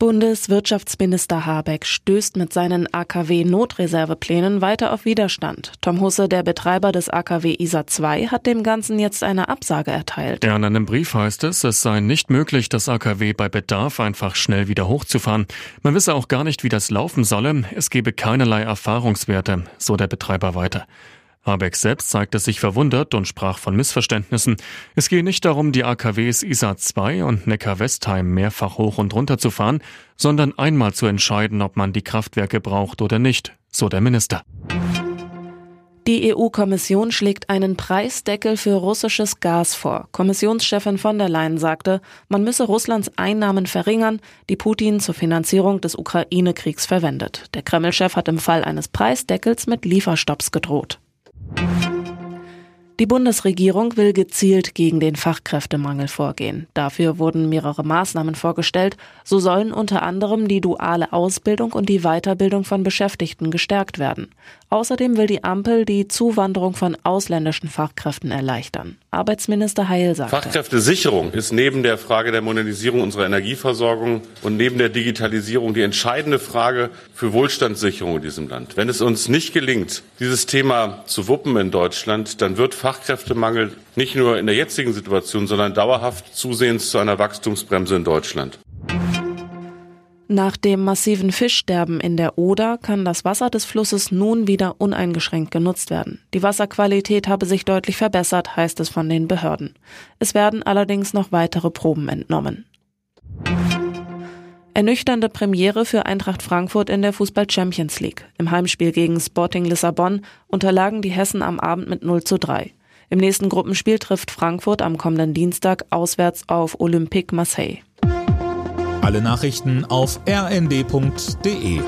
Bundeswirtschaftsminister Habeck stößt mit seinen AKW-Notreserveplänen weiter auf Widerstand. Tom Husse, der Betreiber des AKW ISA 2, hat dem Ganzen jetzt eine Absage erteilt. In einem Brief heißt es, es sei nicht möglich, das AKW bei Bedarf einfach schnell wieder hochzufahren. Man wisse auch gar nicht, wie das laufen solle. Es gebe keinerlei Erfahrungswerte, so der Betreiber weiter. Habeck selbst zeigte sich verwundert und sprach von Missverständnissen. Es gehe nicht darum, die AKWs ISA 2 und Neckar-Westheim mehrfach hoch und runter zu fahren, sondern einmal zu entscheiden, ob man die Kraftwerke braucht oder nicht, so der Minister. Die EU-Kommission schlägt einen Preisdeckel für russisches Gas vor. Kommissionschefin von der Leyen sagte, man müsse Russlands Einnahmen verringern, die Putin zur Finanzierung des Ukraine-Kriegs verwendet. Der Kreml-Chef hat im Fall eines Preisdeckels mit Lieferstopps gedroht. Die Bundesregierung will gezielt gegen den Fachkräftemangel vorgehen. Dafür wurden mehrere Maßnahmen vorgestellt. So sollen unter anderem die duale Ausbildung und die Weiterbildung von Beschäftigten gestärkt werden. Außerdem will die Ampel die Zuwanderung von ausländischen Fachkräften erleichtern. Arbeitsminister Heil sagt. Fachkräftesicherung ist neben der Frage der Modernisierung unserer Energieversorgung und neben der Digitalisierung die entscheidende Frage für Wohlstandssicherung in diesem Land. Wenn es uns nicht gelingt, dieses Thema zu wuppen in Deutschland, dann wird Fachkräftemangel nicht nur in der jetzigen Situation, sondern dauerhaft zusehends zu einer Wachstumsbremse in Deutschland. Nach dem massiven Fischsterben in der Oder kann das Wasser des Flusses nun wieder uneingeschränkt genutzt werden. Die Wasserqualität habe sich deutlich verbessert, heißt es von den Behörden. Es werden allerdings noch weitere Proben entnommen. Ernüchternde Premiere für Eintracht Frankfurt in der Fußball Champions League. Im Heimspiel gegen Sporting Lissabon unterlagen die Hessen am Abend mit 0 zu 3. Im nächsten Gruppenspiel trifft Frankfurt am kommenden Dienstag auswärts auf Olympique Marseille. Alle Nachrichten auf rnd.de